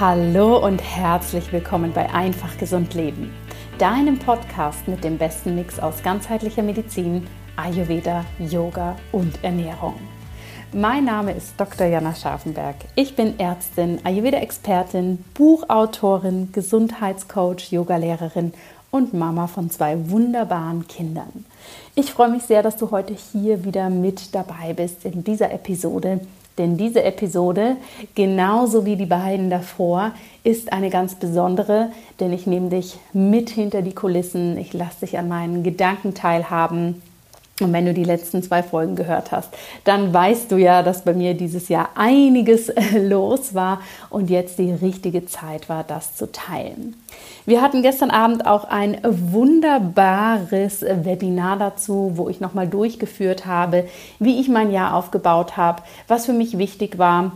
Hallo und herzlich willkommen bei Einfach Gesund Leben, deinem Podcast mit dem besten Mix aus ganzheitlicher Medizin, Ayurveda, Yoga und Ernährung. Mein Name ist Dr. Jana Scharfenberg. Ich bin Ärztin, Ayurveda-Expertin, Buchautorin, Gesundheitscoach, Yogalehrerin und Mama von zwei wunderbaren Kindern. Ich freue mich sehr, dass du heute hier wieder mit dabei bist in dieser Episode, denn diese Episode, genauso wie die beiden davor, ist eine ganz besondere, denn ich nehme dich mit hinter die Kulissen, ich lasse dich an meinen Gedanken teilhaben. Und wenn du die letzten zwei Folgen gehört hast, dann weißt du ja, dass bei mir dieses Jahr einiges los war und jetzt die richtige Zeit war, das zu teilen. Wir hatten gestern Abend auch ein wunderbares Webinar dazu, wo ich nochmal durchgeführt habe, wie ich mein Jahr aufgebaut habe, was für mich wichtig war,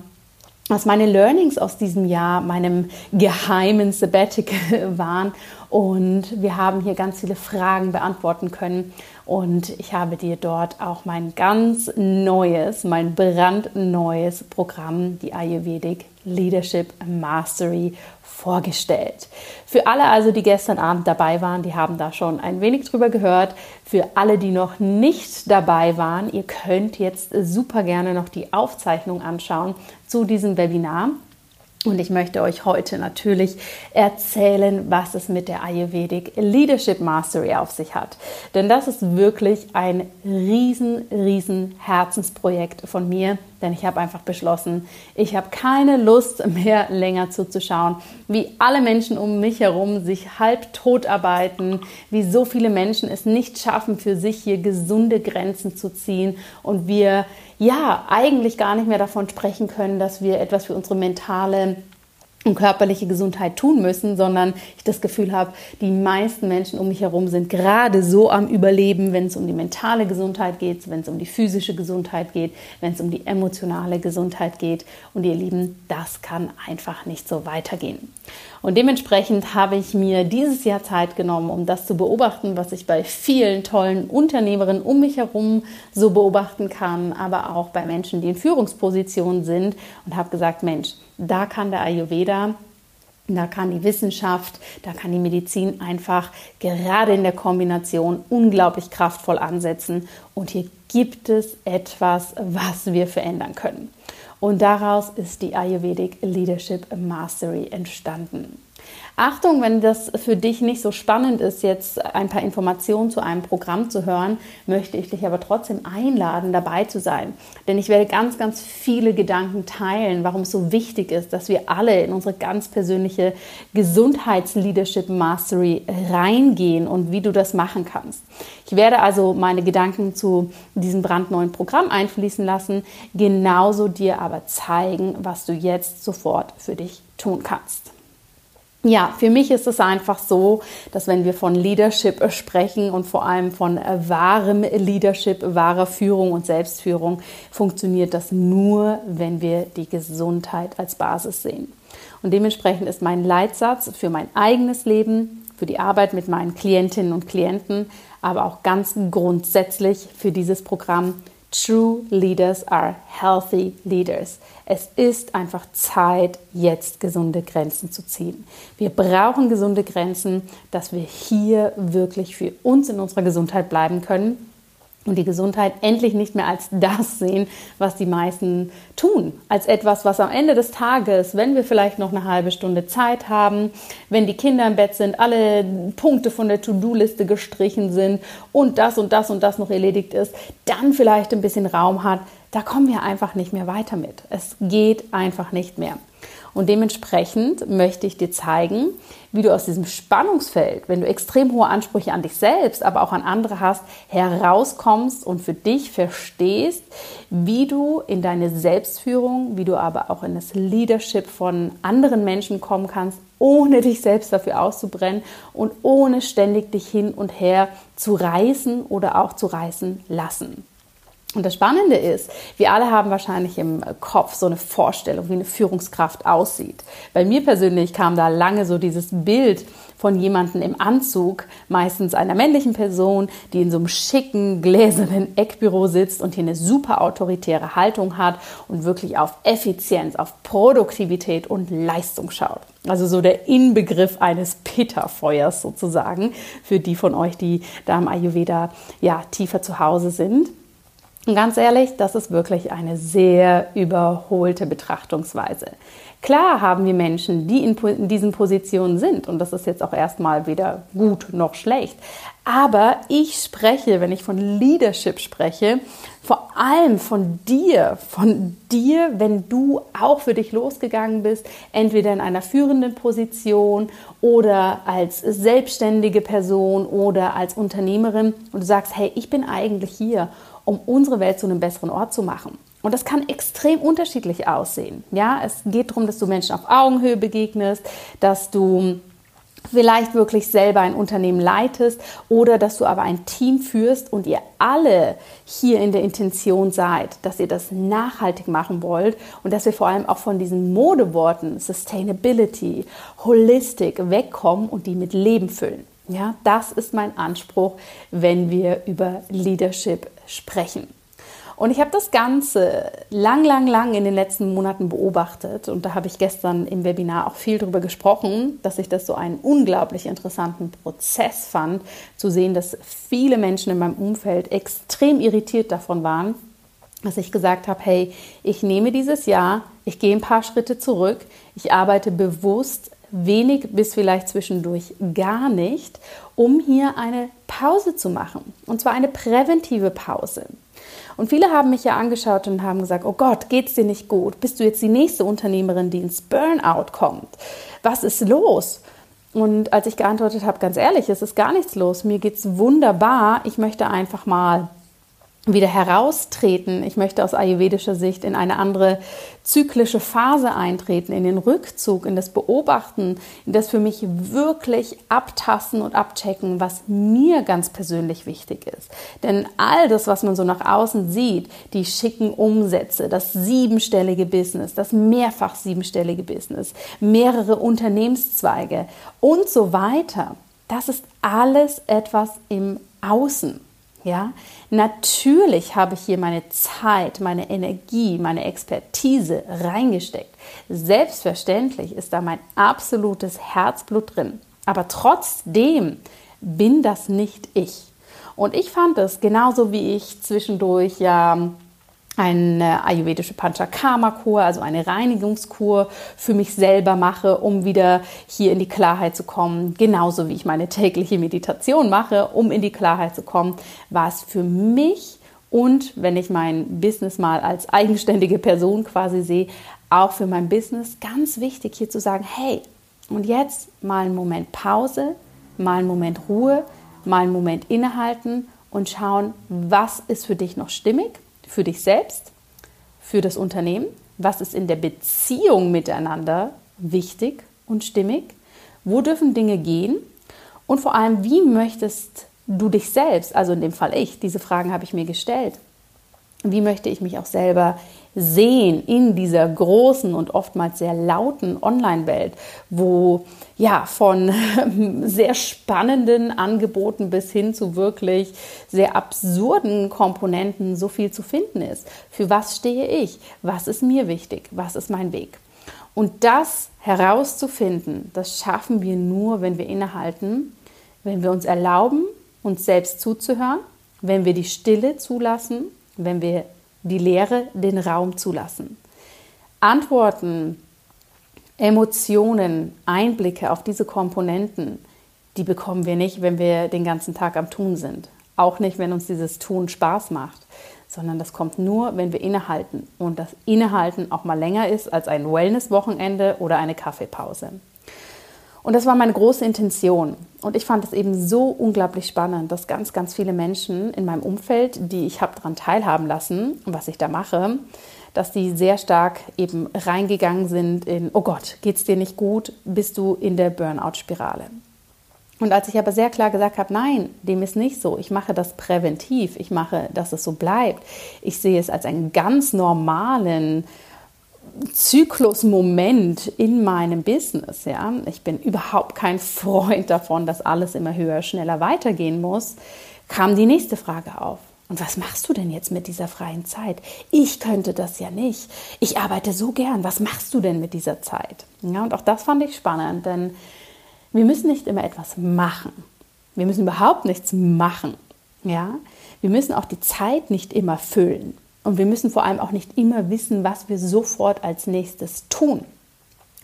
was meine Learnings aus diesem Jahr, meinem geheimen Sabbatical waren. Und wir haben hier ganz viele Fragen beantworten können. Und ich habe dir dort auch mein ganz neues, mein brandneues Programm, die Ayurvedic Leadership Mastery, vorgestellt. Für alle also, die gestern Abend dabei waren, die haben da schon ein wenig drüber gehört. Für alle, die noch nicht dabei waren, ihr könnt jetzt super gerne noch die Aufzeichnung anschauen zu diesem Webinar. Und ich möchte euch heute natürlich erzählen, was es mit der Ayurvedic Leadership Mastery auf sich hat. Denn das ist wirklich ein riesen, riesen Herzensprojekt von mir. Denn ich habe einfach beschlossen, ich habe keine Lust mehr länger zuzuschauen, wie alle Menschen um mich herum sich halb tot arbeiten, wie so viele Menschen es nicht schaffen, für sich hier gesunde Grenzen zu ziehen und wir ja eigentlich gar nicht mehr davon sprechen können, dass wir etwas für unsere mentale und körperliche Gesundheit tun müssen, sondern ich das Gefühl habe, die meisten Menschen um mich herum sind gerade so am Überleben, wenn es um die mentale Gesundheit geht, wenn es um die physische Gesundheit geht, wenn es um die emotionale Gesundheit geht. Und ihr Lieben, das kann einfach nicht so weitergehen. Und dementsprechend habe ich mir dieses Jahr Zeit genommen, um das zu beobachten, was ich bei vielen tollen Unternehmerinnen um mich herum so beobachten kann, aber auch bei Menschen, die in Führungspositionen sind und habe gesagt, Mensch, da kann der Ayurveda da kann die Wissenschaft, da kann die Medizin einfach gerade in der Kombination unglaublich kraftvoll ansetzen. Und hier gibt es etwas, was wir verändern können. Und daraus ist die Ayurvedic Leadership Mastery entstanden. Achtung, wenn das für dich nicht so spannend ist, jetzt ein paar Informationen zu einem Programm zu hören, möchte ich dich aber trotzdem einladen, dabei zu sein. Denn ich werde ganz, ganz viele Gedanken teilen, warum es so wichtig ist, dass wir alle in unsere ganz persönliche Gesundheitsleadership Mastery reingehen und wie du das machen kannst. Ich werde also meine Gedanken zu diesem brandneuen Programm einfließen lassen, genauso dir aber zeigen, was du jetzt sofort für dich tun kannst. Ja, für mich ist es einfach so, dass wenn wir von Leadership sprechen und vor allem von wahrem Leadership, wahrer Führung und Selbstführung, funktioniert das nur, wenn wir die Gesundheit als Basis sehen. Und dementsprechend ist mein Leitsatz für mein eigenes Leben, für die Arbeit mit meinen Klientinnen und Klienten, aber auch ganz grundsätzlich für dieses Programm, True Leaders are healthy leaders. Es ist einfach Zeit, jetzt gesunde Grenzen zu ziehen. Wir brauchen gesunde Grenzen, dass wir hier wirklich für uns in unserer Gesundheit bleiben können und die Gesundheit endlich nicht mehr als das sehen, was die meisten tun, als etwas, was am Ende des Tages, wenn wir vielleicht noch eine halbe Stunde Zeit haben, wenn die Kinder im Bett sind, alle Punkte von der To-Do-Liste gestrichen sind und das und das und das noch erledigt ist, dann vielleicht ein bisschen Raum hat, da kommen wir einfach nicht mehr weiter mit. Es geht einfach nicht mehr. Und dementsprechend möchte ich dir zeigen, wie du aus diesem Spannungsfeld, wenn du extrem hohe Ansprüche an dich selbst, aber auch an andere hast, herauskommst und für dich verstehst, wie du in deine Selbstführung, wie du aber auch in das Leadership von anderen Menschen kommen kannst, ohne dich selbst dafür auszubrennen und ohne ständig dich hin und her zu reißen oder auch zu reißen lassen. Und das Spannende ist, wir alle haben wahrscheinlich im Kopf so eine Vorstellung, wie eine Führungskraft aussieht. Bei mir persönlich kam da lange so dieses Bild von jemandem im Anzug, meistens einer männlichen Person, die in so einem schicken, gläsernen Eckbüro sitzt und hier eine super autoritäre Haltung hat und wirklich auf Effizienz, auf Produktivität und Leistung schaut. Also so der Inbegriff eines Pitta-Feuers sozusagen für die von euch, die da im Ayurveda ja tiefer zu Hause sind. Und ganz ehrlich, das ist wirklich eine sehr überholte Betrachtungsweise. Klar haben wir Menschen, die in, diesen Positionen sind, und das ist jetzt auch erstmal weder gut noch schlecht. Aber ich spreche, wenn ich von Leadership spreche, vor allem von dir, von dir, wenn du auch für dich losgegangen bist, entweder in einer führenden Position oder als selbstständige Person oder als Unternehmerin und du sagst, hey, ich bin eigentlich hier um unsere Welt zu einem besseren Ort zu machen. Und das kann extrem unterschiedlich aussehen. Ja, es geht darum, dass du Menschen auf Augenhöhe begegnest, dass du vielleicht wirklich selber ein Unternehmen leitest oder dass du aber ein Team führst und ihr alle hier in der Intention seid, dass ihr das nachhaltig machen wollt und dass wir vor allem auch von diesen Modeworten Sustainability, Holistic wegkommen und die mit Leben füllen. Ja, das ist mein Anspruch, wenn wir über Leadership sprechen. Und ich habe das Ganze lang, lang, lang in den letzten Monaten beobachtet und da habe ich gestern im Webinar auch viel darüber gesprochen, dass ich das so einen unglaublich interessanten Prozess fand, zu sehen, dass viele Menschen in meinem Umfeld extrem irritiert davon waren, dass ich gesagt habe, hey, ich nehme dieses Jahr, ich gehe ein paar Schritte zurück, ich arbeite bewusst wenig bis vielleicht zwischendurch gar nicht, um hier eine Pause zu machen. Und zwar eine präventive Pause. Und viele haben mich ja angeschaut und haben gesagt, oh Gott, geht's dir nicht gut? Bist du jetzt die nächste Unternehmerin, die ins Burnout kommt? Was ist los? Und als ich geantwortet habe, ganz ehrlich, es ist gar nichts los. Mir geht's wunderbar. Ich möchte einfach mal wieder heraustreten. Ich möchte aus ayurvedischer Sicht in eine andere zyklische Phase eintreten, in den Rückzug, in das Beobachten, in das für mich wirklich abtasten und abchecken, was mir ganz persönlich wichtig ist. Denn all das, was man so nach außen sieht, die schicken Umsätze, das siebenstellige Business, das mehrfach siebenstellige Business, mehrere Unternehmenszweige und so weiter, das ist alles etwas im Außen. Ja, natürlich habe ich hier meine Zeit, meine Energie, meine Expertise reingesteckt. Selbstverständlich ist da mein absolutes Herzblut drin. Aber trotzdem bin das nicht ich. Und ich fand es genauso wie ich zwischendurch ja eine ayurvedische Panchakarma-Kur, also eine Reinigungskur für mich selber mache, um wieder hier in die Klarheit zu kommen. Genauso wie ich meine tägliche Meditation mache, um in die Klarheit zu kommen, war es für mich und wenn ich mein Business mal als eigenständige Person quasi sehe, auch für mein Business ganz wichtig hier zu sagen, hey, und jetzt mal einen Moment Pause, mal einen Moment Ruhe, mal einen Moment innehalten und schauen, was ist für dich noch stimmig für dich selbst, für das Unternehmen, was ist in der Beziehung miteinander wichtig und stimmig, wo dürfen Dinge gehen? Und vor allem, wie möchtest du dich selbst, also in dem Fall ich, diese Fragen habe ich mir gestellt, wie möchte ich mich auch selber sehen in dieser großen und oftmals sehr lauten Online-Welt, wo ja von sehr spannenden Angeboten bis hin zu wirklich sehr absurden Komponenten so viel zu finden ist. Für was stehe ich? Was ist mir wichtig? Was ist mein Weg? Und das herauszufinden, das schaffen wir nur, wenn wir innehalten, wenn wir uns erlauben, uns selbst zuzuhören, wenn wir die Stille zulassen, wenn wir die Lehre den Raum zulassen. Antworten, Emotionen, Einblicke auf diese Komponenten, die bekommen wir nicht, wenn wir den ganzen Tag am Tun sind. Auch nicht, wenn uns dieses Tun Spaß macht, sondern das kommt nur, wenn wir innehalten und das Innehalten auch mal länger ist als ein Wellness-Wochenende oder eine Kaffeepause. Und das war meine große Intention. Und ich fand es eben so unglaublich spannend, dass ganz, ganz viele Menschen in meinem Umfeld, die ich habe daran teilhaben lassen, was ich da mache, dass die sehr stark eben reingegangen sind in, oh Gott, geht's dir nicht gut, bist du in der Burnout-Spirale. Und als ich aber sehr klar gesagt habe, nein, dem ist nicht so, ich mache das präventiv, ich mache, dass es so bleibt, ich sehe es als einen ganz normalen Zyklusmoment in meinem Business, ja. Ich bin überhaupt kein Freund davon, dass alles immer höher, schneller weitergehen muss, kam die nächste Frage auf. Und was machst du denn jetzt mit dieser freien Zeit? Ich könnte das ja nicht. Ich arbeite so gern. Was machst du denn mit dieser Zeit? Ja, und auch das fand ich spannend, denn wir müssen nicht immer etwas machen. Wir müssen überhaupt nichts machen. Ja? Wir müssen auch die Zeit nicht immer füllen. Und wir müssen vor allem auch nicht immer wissen, was wir sofort als nächstes tun.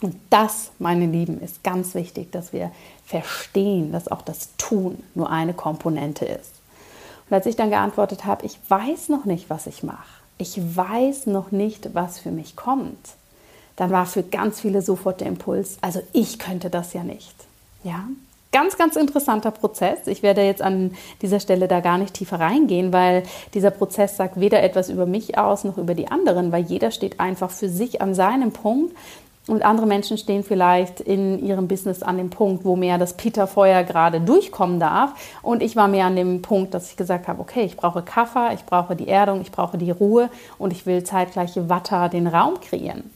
Und das, meine Lieben, ist ganz wichtig, dass wir verstehen, dass auch das Tun nur eine Komponente ist. Und als ich dann geantwortet habe, ich weiß noch nicht, was ich mache, ich weiß noch nicht, was für mich kommt, dann war für ganz viele sofort der Impuls, also ich könnte das ja nicht. Ja, ganz, ganz interessanter Prozess. Ich werde jetzt an dieser Stelle da gar nicht tiefer reingehen, weil dieser Prozess sagt weder etwas über mich aus noch über die anderen, weil jeder steht einfach für sich an seinem Punkt. Und andere Menschen stehen vielleicht in ihrem Business an dem Punkt, wo mehr das Peterfeuer gerade durchkommen darf. Und ich war mehr an dem Punkt, dass ich gesagt habe, okay, ich brauche Kaffer, ich brauche die Erdung, ich brauche die Ruhe und ich will zeitgleiche Watter den Raum kreieren.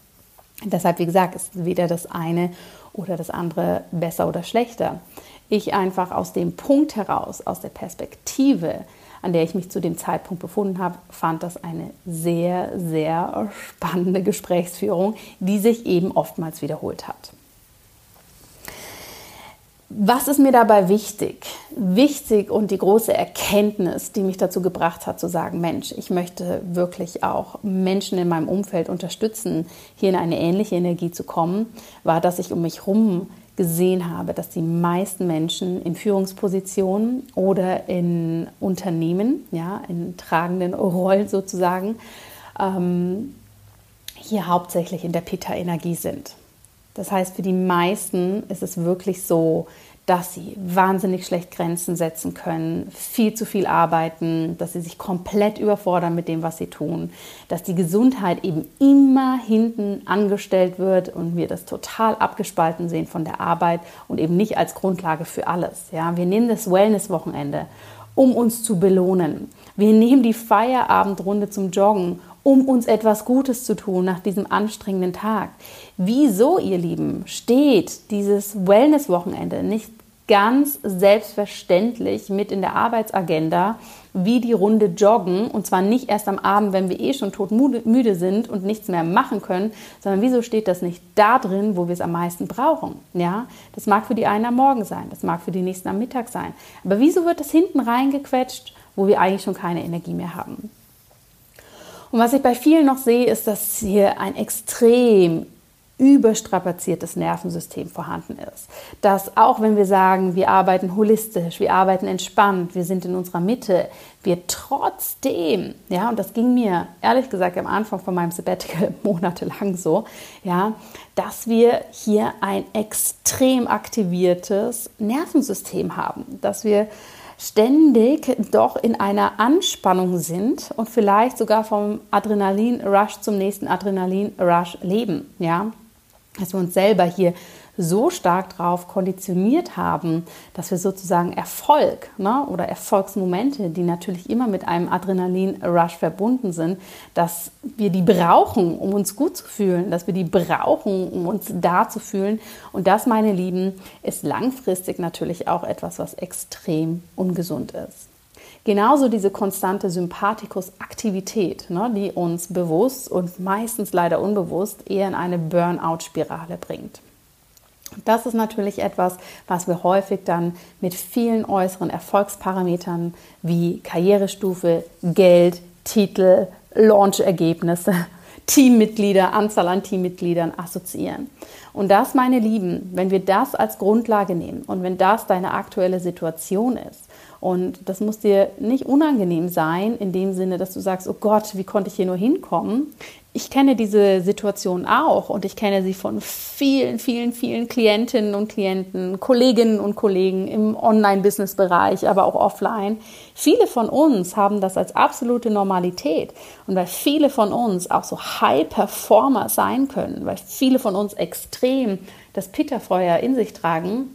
Deshalb, wie gesagt, ist weder das eine oder das andere besser oder schlechter. Ich einfach aus dem Punkt heraus, aus der Perspektive, an der ich mich zu dem Zeitpunkt befunden habe, fand das eine sehr, sehr spannende Gesprächsführung, die sich eben oftmals wiederholt hat. Was ist mir dabei wichtig? Wichtig und die große Erkenntnis, die mich dazu gebracht hat, zu sagen, Mensch, ich möchte wirklich auch Menschen in meinem Umfeld unterstützen, hier in eine ähnliche Energie zu kommen, war, dass ich um mich herum gesehen habe, dass die meisten Menschen in Führungspositionen oder in Unternehmen, ja, in tragenden Rollen sozusagen, ähm, hier hauptsächlich in der Pitta-Energie sind. Das heißt, für die meisten ist es wirklich so, dass sie wahnsinnig schlecht Grenzen setzen können, viel zu viel arbeiten, dass sie sich komplett überfordern mit dem, was sie tun, dass die Gesundheit eben immer hinten angestellt wird und wir das total abgespalten sehen von der Arbeit und eben nicht als Grundlage für alles. Ja, wir nehmen das Wellness-Wochenende, um uns zu belohnen. Wir nehmen die Feierabendrunde zum Joggen, um uns etwas Gutes zu tun nach diesem anstrengenden Tag. Wieso, ihr Lieben, steht dieses Wellness-Wochenende nicht ganz selbstverständlich mit in der Arbeitsagenda, wie die Runde joggen und zwar nicht erst am Abend, wenn wir eh schon todmüde sind und nichts mehr machen können, sondern wieso steht das nicht da drin, wo wir es am meisten brauchen? Ja, das mag für die einen am Morgen sein, das mag für die nächsten am Mittag sein, aber wieso wird das hinten reingequetscht, wo wir eigentlich schon keine Energie mehr haben? Und was ich bei vielen noch sehe, ist, dass hier ein extrem überstrapaziertes Nervensystem vorhanden ist. Dass auch wenn wir sagen, wir arbeiten holistisch, wir arbeiten entspannt, wir sind in unserer Mitte, wir trotzdem, ja, und das ging mir ehrlich gesagt am Anfang von meinem Sabbatical monatelang so, ja, dass wir hier ein extrem aktiviertes Nervensystem haben, dass wir ständig doch in einer Anspannung sind und vielleicht sogar vom Adrenalin-Rush zum nächsten Adrenalin-Rush leben. Ja? Dass wir uns selber hier so stark drauf konditioniert haben, dass wir sozusagen Erfolg ne, oder Erfolgsmomente, die natürlich immer mit einem Adrenalin-Rush verbunden sind, dass wir die brauchen, um uns gut zu fühlen, dass wir die brauchen, um uns da zu fühlen. Und das, meine Lieben, ist langfristig natürlich auch etwas, was extrem ungesund ist. Genauso diese konstante Sympathikus-Aktivität, ne, die uns bewusst und meistens leider unbewusst eher in eine Burnout-Spirale bringt. Das ist natürlich etwas, was wir häufig dann mit vielen äußeren Erfolgsparametern wie Karrierestufe, Geld, Titel, Launchergebnisse, Teammitglieder, Anzahl an Teammitgliedern assoziieren. Und das, meine Lieben, wenn wir das als Grundlage nehmen und wenn das deine aktuelle Situation ist und das muss dir nicht unangenehm sein, in dem Sinne, dass du sagst, oh Gott, wie konnte ich hier nur hinkommen? Ich kenne diese Situation auch und ich kenne sie von vielen, vielen, vielen Klientinnen und Klienten, Kolleginnen und Kollegen im Online-Business-Bereich, aber auch offline. Viele von uns haben das als absolute Normalität und weil viele von uns auch so High-Performer sein können, weil viele von uns extrem das Pitterfeuer in sich tragen,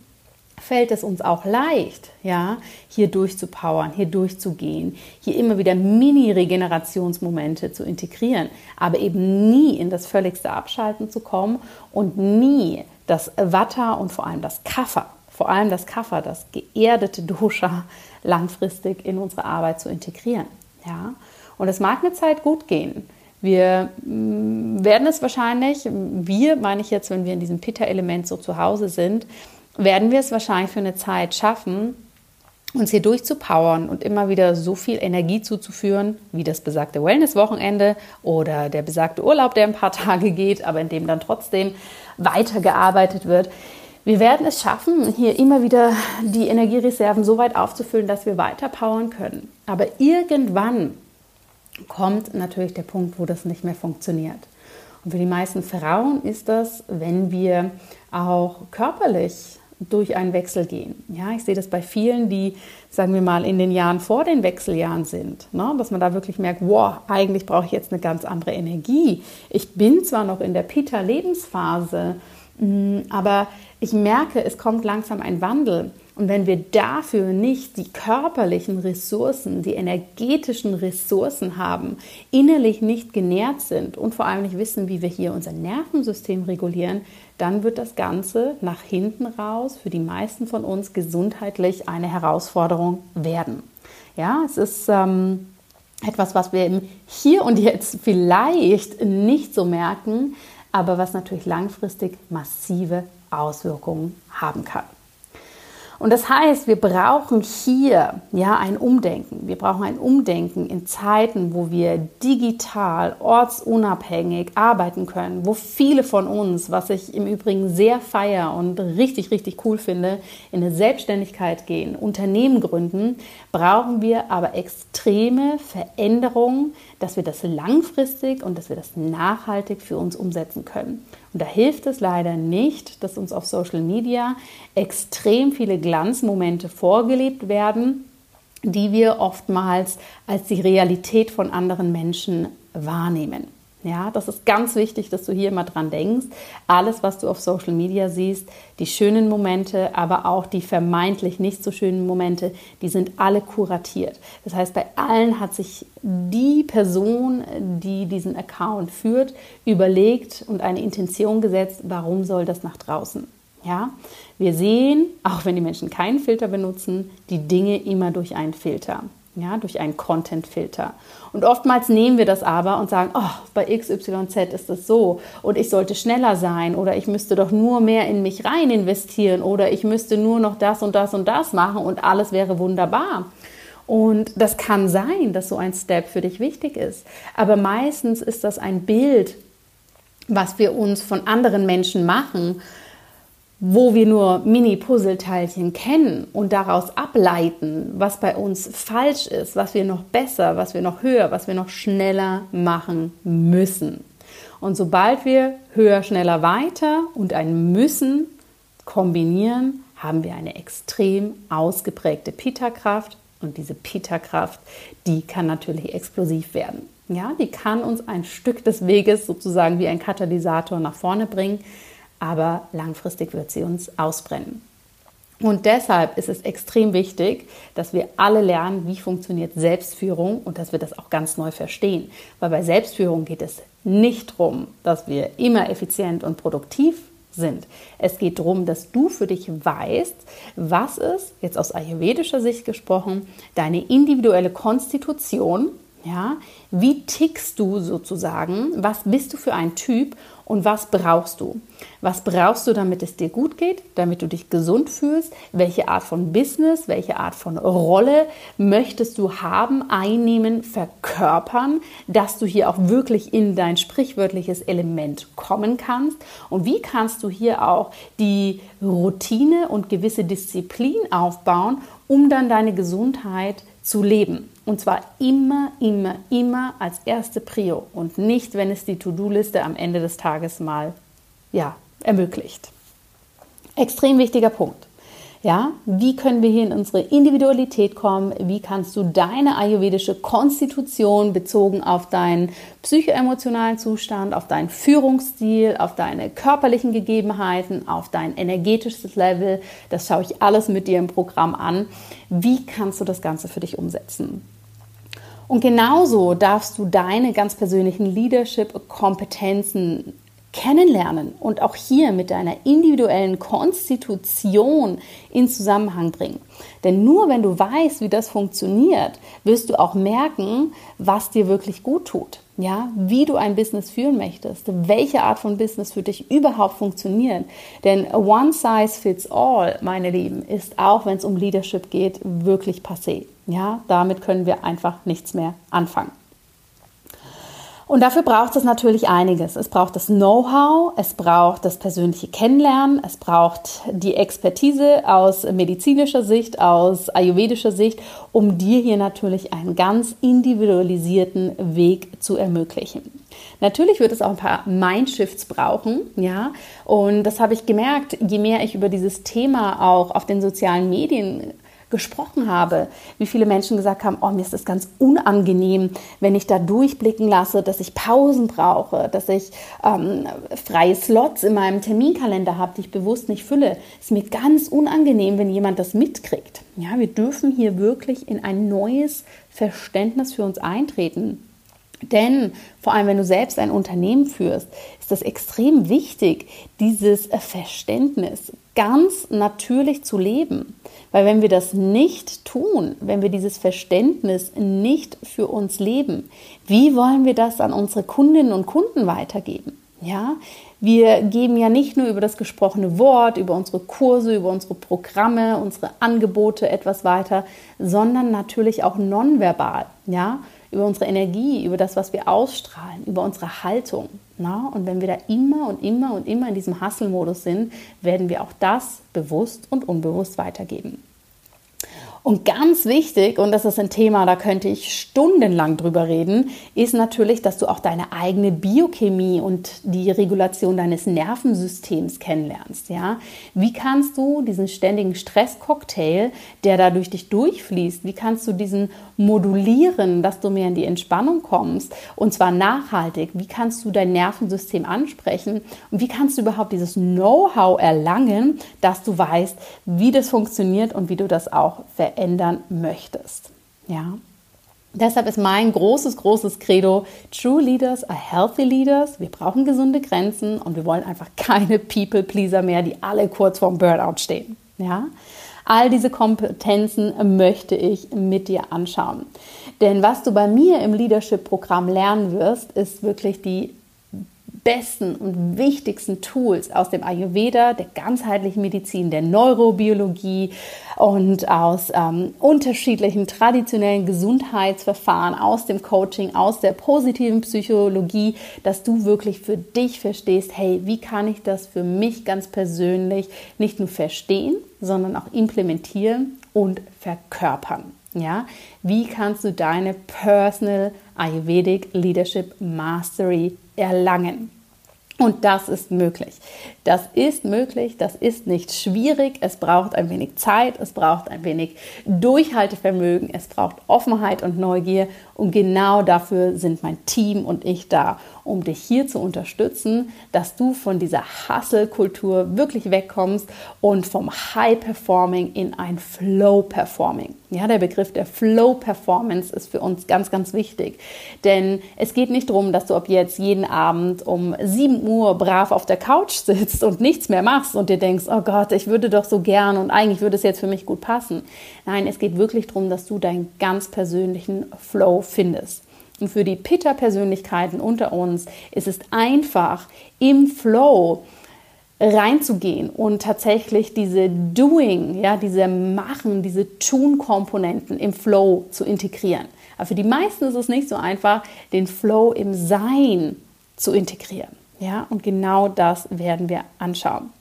fällt es uns auch leicht, ja, hier durchzupowern, hier durchzugehen, hier immer wieder Mini-Regenerationsmomente zu integrieren, aber eben nie in das völligste Abschalten zu kommen und nie das Watter und vor allem das Kaffer, vor allem das Kaffer, das geerdete Dosha langfristig in unsere Arbeit zu integrieren, ja. Und es mag eine Zeit gut gehen. Wir mm, werden es wahrscheinlich, wir meine ich jetzt, wenn wir in diesem Pitta-Element so zu Hause sind, werden wir es wahrscheinlich für eine Zeit schaffen, uns hier durchzupowern und immer wieder so viel Energie zuzuführen, wie das besagte Wellness-Wochenende oder der besagte Urlaub, der ein paar Tage geht, aber in dem dann trotzdem weitergearbeitet wird. Wir werden es schaffen, hier immer wieder die Energiereserven so weit aufzufüllen, dass wir weiter powern können. Aber irgendwann kommt natürlich der Punkt, wo das nicht mehr funktioniert. Und für die meisten Frauen ist das, wenn wir auch körperlich durch einen Wechsel gehen. Ja, ich sehe das bei vielen, die, sagen wir mal, in den Jahren vor den Wechseljahren sind, ne? dass man da wirklich merkt, wow, eigentlich brauche ich jetzt eine ganz andere Energie. Ich bin zwar noch in der Pita-Lebensphase, mm, aber ich merke, es kommt langsam ein Wandel. Und wenn wir dafür nicht die körperlichen Ressourcen, die energetischen Ressourcen haben, innerlich nicht genährt sind und vor allem nicht wissen, wie wir hier unser Nervensystem regulieren, dann wird das Ganze nach hinten raus für die meisten von uns gesundheitlich eine Herausforderung werden. Ja, es ist ähm, etwas, was wir im Hier und Jetzt vielleicht nicht so merken, aber was natürlich langfristig massive Auswirkungen haben kann. Und das heißt, wir brauchen hier ja ein Umdenken. Wir brauchen ein Umdenken in Zeiten, wo wir digital, ortsunabhängig arbeiten können, wo viele von uns, was ich im Übrigen sehr feier und richtig, richtig cool finde, in eine Selbstständigkeit gehen, Unternehmen gründen, brauchen wir aber extreme Veränderungen, dass wir das langfristig und dass wir das nachhaltig für uns umsetzen können. Und da hilft es leider nicht, dass uns auf Social Media extrem viele Glanzmomente vorgelebt werden, die wir oftmals als die Realität von anderen Menschen wahrnehmen. Ja, das ist ganz wichtig, dass du hier mal dran denkst. Alles, was du auf Social Media siehst, die schönen Momente, aber auch die vermeintlich nicht so schönen Momente, die sind alle kuratiert. Das heißt, bei allen hat sich die Person, die diesen Account führt, überlegt und eine Intention gesetzt, warum soll das nach draußen. Ja, wir sehen, auch wenn die Menschen keinen Filter benutzen, die Dinge immer durch einen Filter ja, durch einen Content-Filter. Und oftmals nehmen wir das aber und sagen, oh, bei XYZ ist es so und ich sollte schneller sein oder ich müsste doch nur mehr in mich rein investieren oder ich müsste nur noch das und das und das machen und alles wäre wunderbar. Und das kann sein, dass so ein Step für dich wichtig ist. Aber meistens ist das ein Bild, was wir uns von anderen Menschen machen, wo wir nur Mini-Puzzleteilchen kennen und daraus ableiten, was bei uns falsch ist, was wir noch besser, was wir noch höher, was wir noch schneller machen müssen. Und sobald wir höher, schneller, weiter und ein Müssen kombinieren, haben wir eine extrem ausgeprägte Pita-Kraft und diese Pita-Kraft, die kann natürlich explosiv werden. Ja, die kann uns ein Stück des Weges sozusagen wie ein Katalysator nach vorne bringen aber langfristig wird sie uns ausbrennen. Und deshalb ist es extrem wichtig, dass wir alle lernen, wie funktioniert Selbstführung und dass wir das auch ganz neu verstehen. Weil bei Selbstführung geht es nicht darum, dass wir immer effizient und produktiv sind. Es geht darum, dass du für dich weißt, was ist, jetzt aus ayurvedischer Sicht gesprochen, deine individuelle Konstitution, ja, wie tickst du sozusagen, was bist du für ein Typ und was brauchst du? Was brauchst du, damit es dir gut geht, damit du dich gesund fühlst? Welche Art von Business, welche Art von Rolle möchtest du haben, einnehmen, verkörpern, dass du hier auch wirklich in dein sprichwörtliches Element kommen kannst? Und wie kannst du hier auch die Routine und gewisse Disziplin aufbauen, um dann deine Gesundheit zu leben? Und zwar immer, immer, immer als erste Prio und nicht, wenn es die To-Do-Liste am Ende des Tages mal ja, ermöglicht. Extrem wichtiger Punkt. Ja, wie können wir hier in unsere Individualität kommen? Wie kannst du deine ayurvedische Konstitution bezogen auf deinen psychoemotionalen Zustand, auf deinen Führungsstil, auf deine körperlichen Gegebenheiten, auf dein energetisches Level, das schaue ich alles mit dir im Programm an. Wie kannst du das Ganze für dich umsetzen? Und genauso darfst du deine ganz persönlichen Leadership-Kompetenzen kennenlernen und auch hier mit deiner individuellen Konstitution in Zusammenhang bringen. Denn nur wenn du weißt, wie das funktioniert, wirst du auch merken, was dir wirklich gut tut. Ja, wie du ein Business führen möchtest, welche Art von Business für dich überhaupt funktioniert. Denn one size fits all, meine Lieben, ist auch, wenn es um Leadership geht, wirklich passé. Ja, damit können wir einfach nichts mehr anfangen. Und dafür braucht es natürlich einiges. Es braucht das Know-how, es braucht das persönliche Kennenlernen, es braucht die Expertise aus medizinischer Sicht, aus ayurvedischer Sicht, um dir hier natürlich einen ganz individualisierten Weg zu ermöglichen. Natürlich wird es auch ein paar Mindshifts brauchen, ja. Und das habe ich gemerkt, je mehr ich über dieses Thema auch auf den sozialen Medien gesprochen habe, wie viele Menschen gesagt haben, oh, mir ist das ganz unangenehm, wenn ich da durchblicken lasse, dass ich Pausen brauche, dass ich ähm, freie Slots in meinem Terminkalender habe, die ich bewusst nicht fülle. Ist mir ganz unangenehm, wenn jemand das mitkriegt. Ja, wir dürfen hier wirklich in ein neues Verständnis für uns eintreten. Denn vor allem, wenn du selbst ein Unternehmen führst, ist das extrem wichtig, dieses Verständnis ganz natürlich zu leben. Weil wenn wir das nicht tun, wenn wir dieses Verständnis nicht für uns leben, wie wollen wir das an unsere Kundinnen und Kunden weitergeben? Ja, wir geben ja nicht nur über das gesprochene Wort, über unsere Kurse, über unsere Programme, unsere Angebote etwas weiter, sondern natürlich auch nonverbal. Ja, über unsere Energie, über das, was wir ausstrahlen, über unsere Haltung. Na? Und wenn wir da immer und immer und immer in diesem Hustle-Modus sind, werden wir auch das bewusst und unbewusst weitergeben. Und ganz wichtig, und das ist ein Thema, da könnte ich stundenlang drüber reden, ist natürlich, dass du auch deine eigene Biochemie und die Regulation deines Nervensystems kennenlernst. Ja? Wie kannst du diesen ständigen Stresscocktail, der da durch dich durchfließt, wie kannst du diesen modulieren, dass du mehr in die Entspannung kommst und zwar nachhaltig? Wie kannst du dein Nervensystem ansprechen und wie kannst du überhaupt dieses Know-how erlangen, dass du weißt, wie das funktioniert und wie du das auch veränderst? Verändern möchtest. Ja. Deshalb ist mein großes, großes Credo, True Leaders are healthy leaders. Wir brauchen gesunde Grenzen und wir wollen einfach keine People-Pleaser mehr, die alle kurz vorm Burnout stehen. Ja? All diese Kompetenzen möchte ich mit dir anschauen. Denn was du bei mir im Leadership-Programm lernen wirst, ist wirklich die besten und wichtigsten Tools aus dem Ayurveda, der ganzheitlichen Medizin, der Neurobiologie und aus ähm, unterschiedlichen traditionellen Gesundheitsverfahren, aus dem Coaching, aus der positiven Psychologie, dass du wirklich für dich verstehst, hey, wie kann ich das für mich ganz persönlich nicht nur verstehen, sondern auch implementieren und verkörpern. Ja, wie kannst du deine Personal Ayurvedic Leadership Mastery erlangen? Und das ist möglich. Das ist möglich, das ist nicht schwierig. Es braucht ein wenig Zeit, es braucht ein wenig Durchhaltevermögen, es braucht Offenheit und Neugier. Und genau dafür sind mein Team und ich da, um dich hier zu unterstützen, dass du von dieser Hustle-Kultur wirklich wegkommst und vom High-Performing in ein Flow-Performing. Ja, der Begriff der Flow-Performance ist für uns ganz, ganz wichtig. Denn es geht nicht darum, dass du ab jetzt jeden Abend um 7 Uhr brav auf der Couch sitzt und nichts mehr machst und dir denkst, oh Gott, ich würde doch so gern und eigentlich würde es jetzt für mich gut passen. Nein, es geht wirklich darum, dass du deinen ganz persönlichen Flow findest. Und für die Pitter-Persönlichkeiten unter uns ist es einfach im Flow reinzugehen und tatsächlich diese Doing, ja, diese Machen, diese Tun-Komponenten im Flow zu integrieren. Aber für die meisten ist es nicht so einfach, den Flow im Sein zu integrieren. Ja, und genau das werden wir anschauen.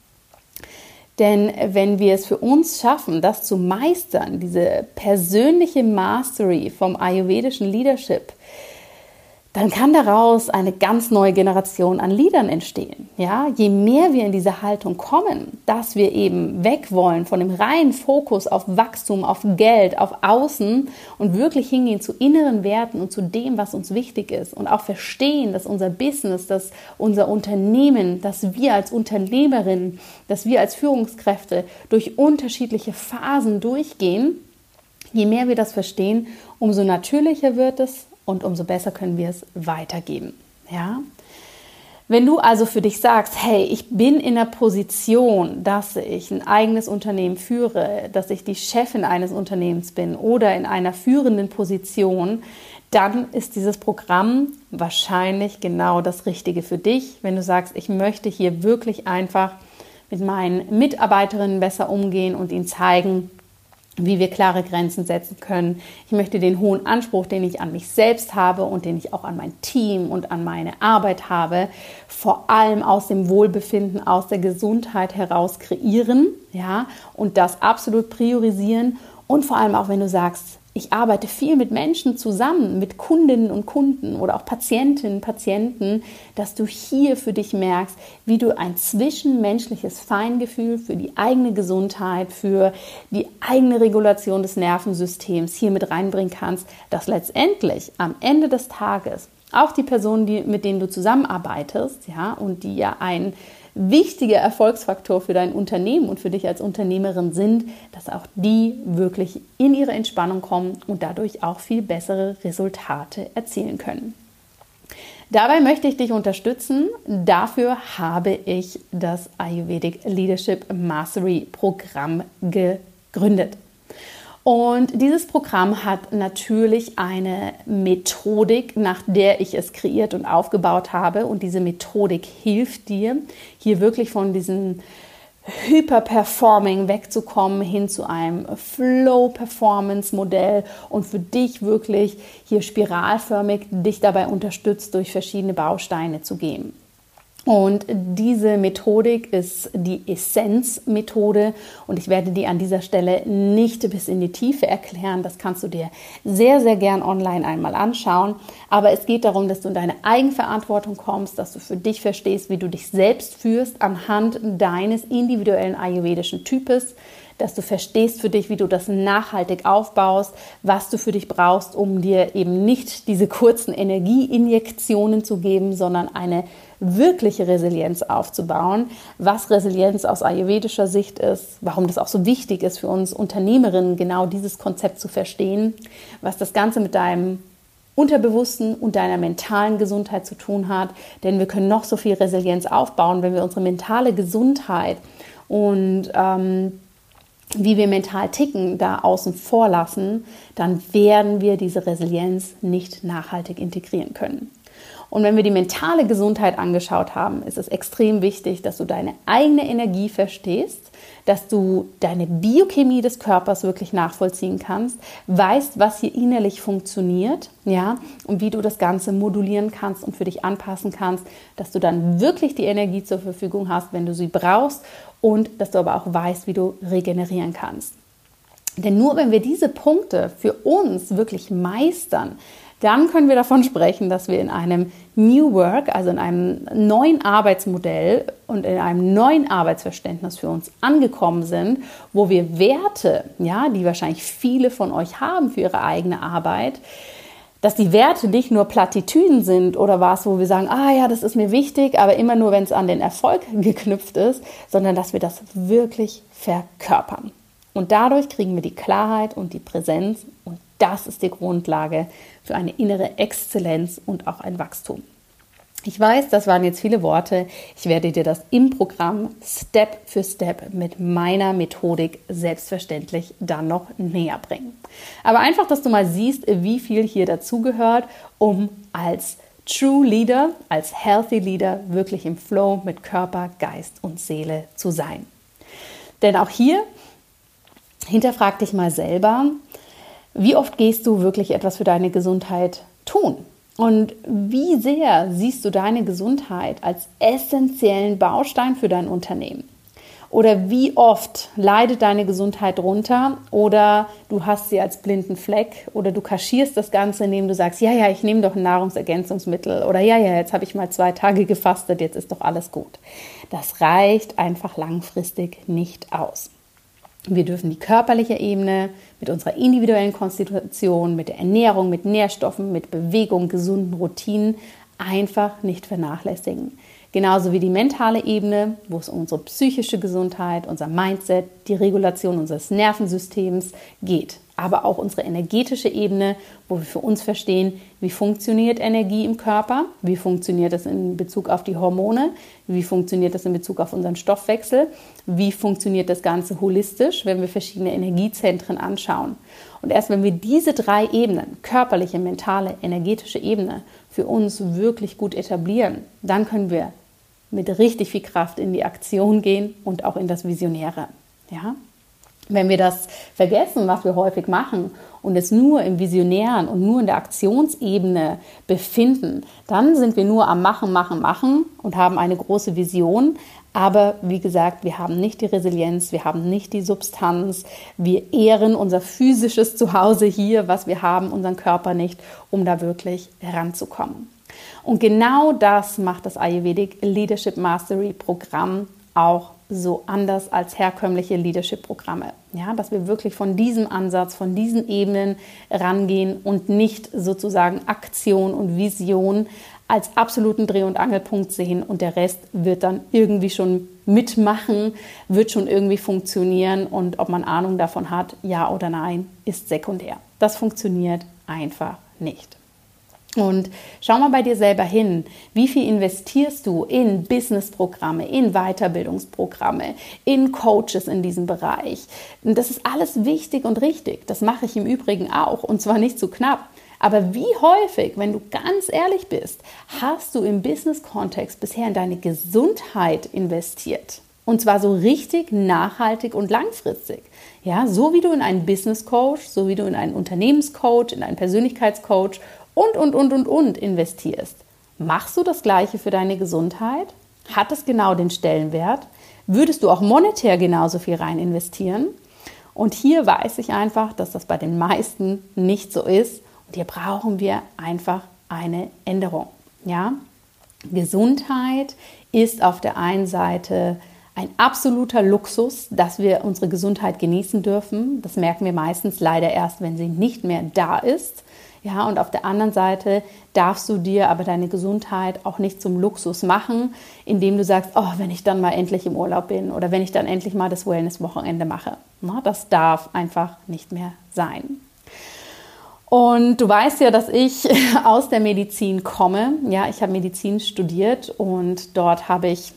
Denn wenn wir es für uns schaffen, das zu meistern, diese persönliche Mastery vom ayurvedischen Leadership, dann kann daraus eine ganz neue Generation an Liedern entstehen. Ja, je mehr wir in diese Haltung kommen, dass wir eben weg wollen von dem reinen Fokus auf Wachstum, auf Geld, auf Außen und wirklich hingehen zu inneren Werten und zu dem, was uns wichtig ist und auch verstehen, dass unser Business, dass unser Unternehmen, dass wir als Unternehmerinnen, dass wir als Führungskräfte durch unterschiedliche Phasen durchgehen, je mehr wir das verstehen, umso natürlicher wird es und umso besser können wir es weitergeben. Ja? Wenn du also für dich sagst, hey, ich bin in der Position, dass ich ein eigenes Unternehmen führe, dass ich die Chefin eines Unternehmens bin oder in einer führenden Position, dann ist dieses Programm wahrscheinlich genau das Richtige für dich. Wenn du sagst, ich möchte hier wirklich einfach mit meinen Mitarbeiterinnen besser umgehen und ihnen zeigen, wie wir klare Grenzen setzen können. Ich möchte den hohen Anspruch, den ich an mich selbst habe und den ich auch an mein Team und an meine Arbeit habe, vor allem aus dem Wohlbefinden, aus der Gesundheit heraus kreieren, ja, und das absolut priorisieren und vor allem auch, wenn du sagst, ich arbeite viel mit Menschen zusammen, mit Kundinnen und Kunden oder auch Patientinnen, Patienten, dass du hier für dich merkst, wie du ein zwischenmenschliches Feingefühl für die eigene Gesundheit, für die eigene Regulation des Nervensystems hier mit reinbringen kannst, dass letztendlich am Ende des Tages auch die Personen, die, mit denen du zusammenarbeitest, ja, und die ja ein wichtiger Erfolgsfaktor für dein Unternehmen und für dich als Unternehmerin sind, dass auch die wirklich in ihre Entspannung kommen und dadurch auch viel bessere Resultate erzielen können. Dabei möchte ich dich unterstützen. Dafür habe ich das Ayurvedic Leadership Mastery Programm gegründet. Und dieses Programm hat natürlich eine Methodik, nach der ich es kreiert und aufgebaut habe. Und diese Methodik hilft dir, hier wirklich von diesem Hyper-Performing wegzukommen hin zu einem Flow-Performance-Modell und für dich wirklich hier spiralförmig dich dabei unterstützt, durch verschiedene Bausteine zu gehen. Und diese Methodik ist die Essenz-Methode und ich werde die an dieser Stelle nicht bis in die Tiefe erklären. Das kannst du dir sehr, sehr gern online einmal anschauen. Aber es geht darum, dass du in deine Eigenverantwortung kommst, dass du für dich verstehst, wie du dich selbst führst anhand deines individuellen ayurvedischen Types dass du verstehst für dich, wie du das nachhaltig aufbaust, was du für dich brauchst, um dir eben nicht diese kurzen Energieinjektionen zu geben, sondern eine wirkliche Resilienz aufzubauen, was Resilienz aus ayurvedischer Sicht ist, warum das auch so wichtig ist für uns Unternehmerinnen, genau dieses Konzept zu verstehen, was das Ganze mit deinem Unterbewussten und deiner mentalen Gesundheit zu tun hat. Denn wir können noch so viel Resilienz aufbauen, wenn wir unsere mentale Gesundheit und ähm, wie wir mental ticken, da außen vor lassen, dann werden wir diese Resilienz nicht nachhaltig integrieren können. Und wenn wir die mentale Gesundheit angeschaut haben, ist es extrem wichtig, dass du deine eigene Energie verstehst, dass du deine Biochemie des Körpers wirklich nachvollziehen kannst, weißt, was hier innerlich funktioniert, ja, und wie du das Ganze modulieren kannst und für dich anpassen kannst, dass du dann wirklich die Energie zur Verfügung hast, wenn du sie brauchst und dass du aber auch weißt, wie du regenerieren kannst. Denn nur wenn wir diese Punkte für uns wirklich meistern, dann können wir davon sprechen, dass wir in einem New Work, also in einem neuen Arbeitsmodell und in einem neuen Arbeitsverständnis für uns angekommen sind, wo wir Werte, ja, die wahrscheinlich viele von euch haben für ihre eigene Arbeit, dass die Werte nicht nur Plattitüden sind oder was, wo wir sagen, ah ja, das ist mir wichtig, aber immer nur, wenn es an den Erfolg geknüpft ist, sondern dass wir das wirklich verkörpern. Und dadurch kriegen wir die Klarheit und die Präsenz und das ist die Grundlage für eine innere Exzellenz und auch ein Wachstum. Ich weiß, das waren jetzt viele Worte. Ich werde dir das im Programm Step für Step mit meiner Methodik selbstverständlich dann noch näher bringen. Aber einfach, dass du mal siehst, wie viel hier dazugehört, um als True Leader, als Healthy Leader wirklich im Flow mit Körper, Geist und Seele zu sein. Denn auch hier hinterfrag dich mal selber, wie oft gehst du wirklich etwas für deine Gesundheit tun? Und wie sehr siehst du deine Gesundheit als essentiellen Baustein für dein Unternehmen? Oder wie oft leidet deine Gesundheit runter oder du hast sie als blinden Fleck oder du kaschierst das Ganze, indem du sagst, ja, ja, ich nehme doch ein Nahrungsergänzungsmittel oder ja, ja, jetzt habe ich mal zwei Tage gefastet, jetzt ist doch alles gut. Das reicht einfach langfristig nicht aus. Wir dürfen die körperliche Ebene mit unserer individuellen Konstitution, mit der Ernährung, mit Nährstoffen, mit Bewegung, gesunden Routinen einfach nicht vernachlässigen. Genauso wie die mentale Ebene, wo es um unsere psychische Gesundheit, unser Mindset, die Regulation unseres Nervensystems geht aber auch unsere energetische Ebene, wo wir für uns verstehen, wie funktioniert Energie im Körper, wie funktioniert das in Bezug auf die Hormone, wie funktioniert das in Bezug auf unseren Stoffwechsel, wie funktioniert das Ganze holistisch, wenn wir verschiedene Energiezentren anschauen. Und erst wenn wir diese drei Ebenen, körperliche, mentale, energetische Ebene, für uns wirklich gut etablieren, dann können wir mit richtig viel Kraft in die Aktion gehen und auch in das Visionäre. Ja? Wenn wir das vergessen, was wir häufig machen und es nur im Visionären und nur in der Aktionsebene befinden, dann sind wir nur am Machen, Machen, Machen und haben eine große Vision. Aber wie gesagt, wir haben nicht die Resilienz, wir haben nicht die Substanz, wir ehren unser physisches Zuhause hier, was wir haben, unseren Körper nicht, um da wirklich heranzukommen. Und genau das macht das Ayurvedic Leadership Mastery Programm auch so anders als herkömmliche Leadership-Programme. Ja, dass wir wirklich von diesem Ansatz, von diesen Ebenen rangehen und nicht sozusagen Aktion und Vision als absoluten Dreh- und Angelpunkt sehen und der Rest wird dann irgendwie schon mitmachen, wird schon irgendwie funktionieren und ob man Ahnung davon hat, ja oder nein, ist sekundär. Das funktioniert einfach nicht. Und schau mal bei dir selber hin, wie viel investierst du in Businessprogramme, in Weiterbildungsprogramme, in Coaches in diesem Bereich. Und das ist alles wichtig und richtig. Das mache ich im Übrigen auch und zwar nicht zu knapp. Aber wie häufig, wenn du ganz ehrlich bist, hast du im Business-Kontext bisher in deine Gesundheit investiert? Und zwar so richtig nachhaltig und langfristig. Ja, so wie du in einen Business Coach, so wie du in einen Unternehmenscoach, in einen Persönlichkeitscoach und, und, und, und, und investierst. Machst du das Gleiche für deine Gesundheit? Hat es genau den Stellenwert? Würdest du auch monetär genauso viel rein investieren? Und hier weiß ich einfach, dass das bei den meisten nicht so ist. Und hier brauchen wir einfach eine Änderung. Ja? Gesundheit ist auf der einen Seite ein absoluter Luxus, dass wir unsere Gesundheit genießen dürfen. Das merken wir meistens leider erst, wenn sie nicht mehr da ist. Ja, und auf der anderen Seite darfst du dir aber deine Gesundheit auch nicht zum Luxus machen, indem du sagst, oh, wenn ich dann mal endlich im Urlaub bin oder wenn ich dann endlich mal das Wellness-Wochenende mache. Na, das darf einfach nicht mehr sein. Und du weißt ja, dass ich aus der Medizin komme. Ja, ich habe Medizin studiert und dort habe ich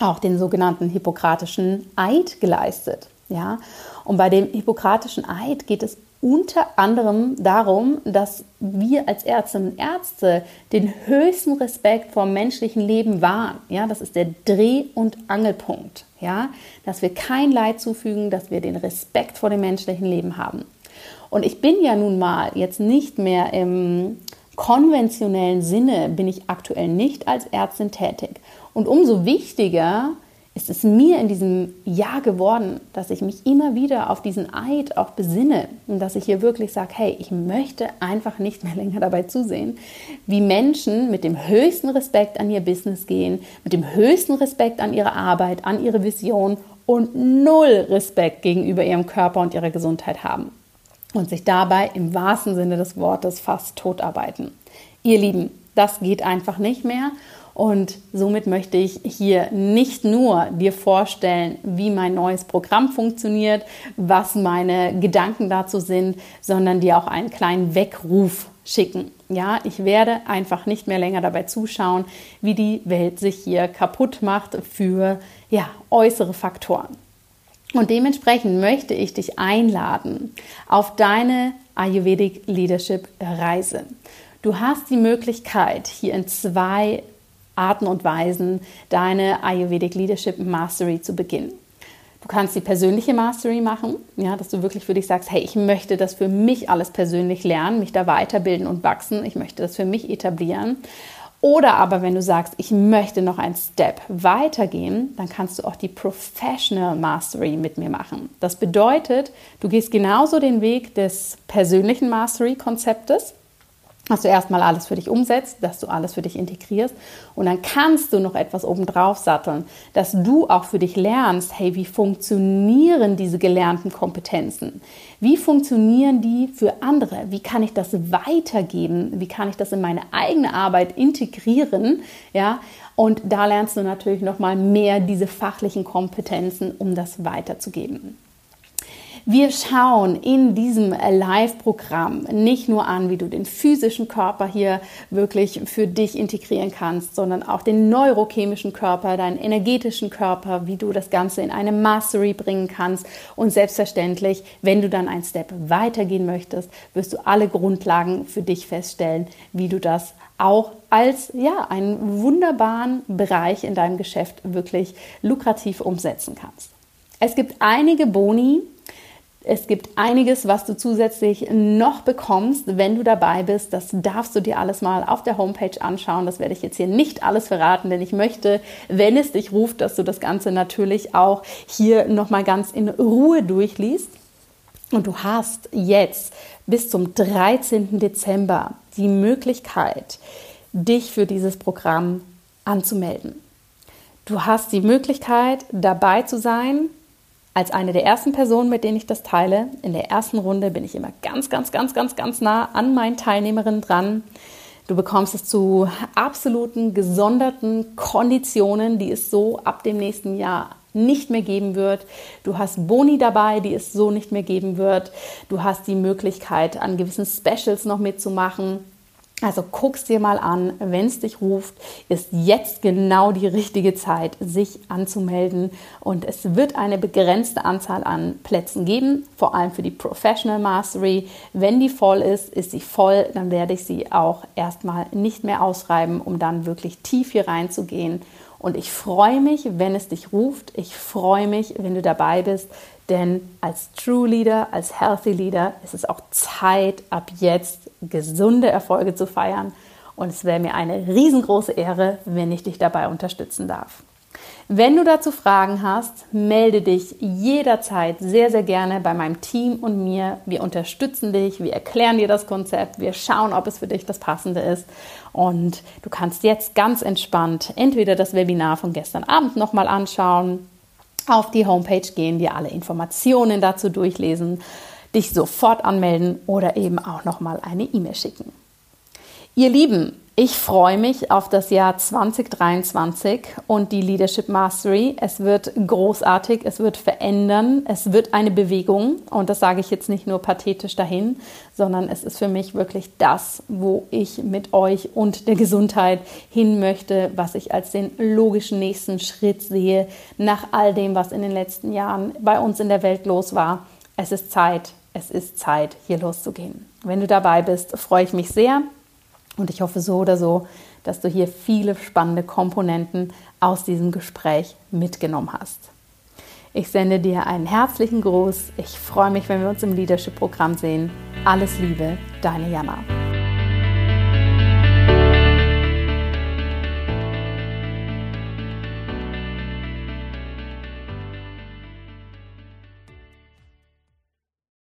auch den sogenannten hippokratischen Eid geleistet. Ja, und bei dem hippokratischen Eid geht es unter anderem darum, dass wir als Ärztinnen und Ärzte den höchsten Respekt vor menschlichen Leben wahren. Ja, das ist der Dreh- und Angelpunkt. Ja, dass wir kein Leid zufügen, dass wir den Respekt vor dem menschlichen Leben haben. Und ich bin ja nun mal jetzt nicht mehr im konventionellen Sinne, bin ich aktuell nicht als Ärztin tätig. Und umso wichtiger ist es mir in diesem Jahr geworden, dass ich mich immer wieder auf diesen Eid auch besinne und dass ich hier wirklich sage, hey, ich möchte einfach nicht mehr länger dabei zusehen, wie Menschen mit dem höchsten Respekt an ihr Business gehen, mit dem höchsten Respekt an ihre Arbeit, an ihre Vision und null Respekt gegenüber ihrem Körper und ihrer Gesundheit haben und sich dabei im wahrsten Sinne des Wortes fast totarbeiten. Ihr Lieben, das geht einfach nicht mehr und somit möchte ich hier nicht nur dir vorstellen, wie mein neues Programm funktioniert, was meine Gedanken dazu sind, sondern dir auch einen kleinen Weckruf schicken. Ja, ich werde einfach nicht mehr länger dabei zuschauen, wie die Welt sich hier kaputt macht für ja, äußere Faktoren. Und dementsprechend möchte ich dich einladen auf deine Ayurvedic Leadership Reise. Du hast die Möglichkeit, hier in zwei Arten und Weisen deine Ayurvedic Leadership Mastery zu beginnen. Du kannst die persönliche Mastery machen, ja, dass du wirklich für dich sagst, hey, ich möchte das für mich alles persönlich lernen, mich da weiterbilden und wachsen, ich möchte das für mich etablieren. Oder aber wenn du sagst, ich möchte noch einen Step weitergehen, dann kannst du auch die Professional Mastery mit mir machen. Das bedeutet, du gehst genauso den Weg des persönlichen Mastery-Konzeptes dass du erstmal alles für dich umsetzt, dass du alles für dich integrierst und dann kannst du noch etwas obendrauf satteln, dass du auch für dich lernst, hey, wie funktionieren diese gelernten Kompetenzen? Wie funktionieren die für andere? Wie kann ich das weitergeben? Wie kann ich das in meine eigene Arbeit integrieren? Ja, und da lernst du natürlich noch mal mehr diese fachlichen Kompetenzen, um das weiterzugeben. Wir schauen in diesem Live-Programm nicht nur an, wie du den physischen Körper hier wirklich für dich integrieren kannst, sondern auch den neurochemischen Körper, deinen energetischen Körper, wie du das Ganze in eine Mastery bringen kannst. Und selbstverständlich, wenn du dann einen Step weitergehen möchtest, wirst du alle Grundlagen für dich feststellen, wie du das auch als ja, einen wunderbaren Bereich in deinem Geschäft wirklich lukrativ umsetzen kannst. Es gibt einige Boni, es gibt einiges, was du zusätzlich noch bekommst, wenn du dabei bist. Das darfst du dir alles mal auf der Homepage anschauen. Das werde ich jetzt hier nicht alles verraten, denn ich möchte, wenn es dich ruft, dass du das Ganze natürlich auch hier nochmal ganz in Ruhe durchliest. Und du hast jetzt bis zum 13. Dezember die Möglichkeit, dich für dieses Programm anzumelden. Du hast die Möglichkeit, dabei zu sein, als eine der ersten Personen, mit denen ich das teile. In der ersten Runde bin ich immer ganz, ganz, ganz, ganz, ganz nah an meinen Teilnehmerinnen dran. Du bekommst es zu absoluten gesonderten Konditionen, die es so ab dem nächsten Jahr nicht mehr geben wird. Du hast Boni dabei, die es so nicht mehr geben wird. Du hast die Möglichkeit, an gewissen Specials noch mitzumachen. Also guck's dir mal an, wenn es dich ruft, ist jetzt genau die richtige Zeit, sich anzumelden. Und es wird eine begrenzte Anzahl an Plätzen geben, vor allem für die Professional Mastery. Wenn die voll ist, ist sie voll, dann werde ich sie auch erstmal nicht mehr ausschreiben, um dann wirklich tief hier reinzugehen. Und ich freue mich, wenn es dich ruft. Ich freue mich, wenn du dabei bist. Denn als True Leader, als Healthy Leader ist es auch Zeit, ab jetzt gesunde Erfolge zu feiern. Und es wäre mir eine riesengroße Ehre, wenn ich dich dabei unterstützen darf. Wenn du dazu Fragen hast, melde dich jederzeit sehr, sehr gerne bei meinem Team und mir. Wir unterstützen dich, wir erklären dir das Konzept, wir schauen, ob es für dich das Passende ist. Und du kannst jetzt ganz entspannt entweder das Webinar von gestern Abend nochmal anschauen, auf die Homepage gehen, dir alle Informationen dazu durchlesen, dich sofort anmelden oder eben auch nochmal eine E-Mail schicken. Ihr Lieben, ich freue mich auf das Jahr 2023 und die Leadership Mastery. Es wird großartig, es wird verändern, es wird eine Bewegung und das sage ich jetzt nicht nur pathetisch dahin, sondern es ist für mich wirklich das, wo ich mit euch und der Gesundheit hin möchte, was ich als den logischen nächsten Schritt sehe nach all dem, was in den letzten Jahren bei uns in der Welt los war. Es ist Zeit, es ist Zeit, hier loszugehen. Wenn du dabei bist, freue ich mich sehr. Und ich hoffe so oder so, dass du hier viele spannende Komponenten aus diesem Gespräch mitgenommen hast. Ich sende dir einen herzlichen Gruß. Ich freue mich, wenn wir uns im Leadership-Programm sehen. Alles Liebe, deine Jana.